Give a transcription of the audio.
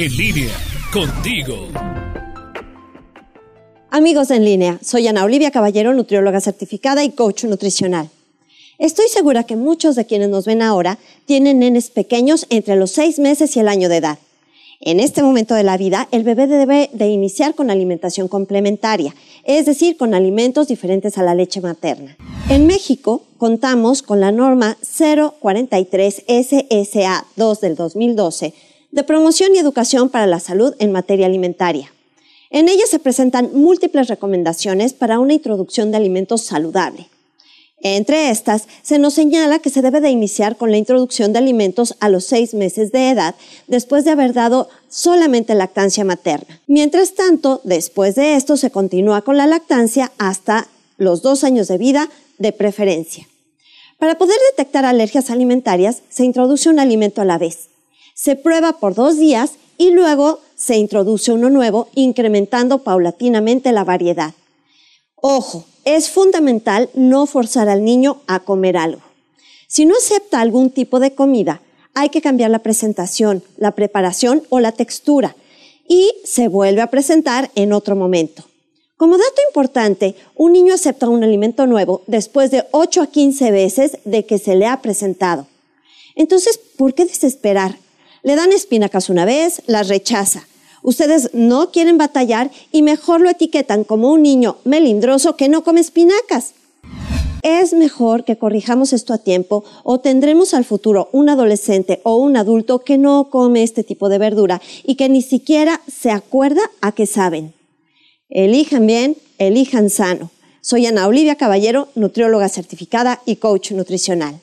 En línea, contigo. Amigos en línea, soy Ana Olivia Caballero, nutrióloga certificada y coach nutricional. Estoy segura que muchos de quienes nos ven ahora tienen nenes pequeños entre los seis meses y el año de edad. En este momento de la vida, el bebé debe de iniciar con alimentación complementaria, es decir, con alimentos diferentes a la leche materna. En México, contamos con la norma 043 SSA 2 del 2012 de promoción y educación para la salud en materia alimentaria. En ella se presentan múltiples recomendaciones para una introducción de alimentos saludable. Entre estas, se nos señala que se debe de iniciar con la introducción de alimentos a los seis meses de edad después de haber dado solamente lactancia materna. Mientras tanto, después de esto se continúa con la lactancia hasta los dos años de vida de preferencia. Para poder detectar alergias alimentarias, se introduce un alimento a la vez se prueba por dos días y luego se introduce uno nuevo, incrementando paulatinamente la variedad. Ojo, es fundamental no forzar al niño a comer algo. Si no acepta algún tipo de comida, hay que cambiar la presentación, la preparación o la textura y se vuelve a presentar en otro momento. Como dato importante, un niño acepta un alimento nuevo después de 8 a 15 veces de que se le ha presentado. Entonces, ¿por qué desesperar? Le dan espinacas una vez, las rechaza. Ustedes no quieren batallar y mejor lo etiquetan como un niño melindroso que no come espinacas. Es mejor que corrijamos esto a tiempo o tendremos al futuro un adolescente o un adulto que no come este tipo de verdura y que ni siquiera se acuerda a qué saben. Elijan bien, elijan sano. Soy Ana Olivia Caballero, nutrióloga certificada y coach nutricional.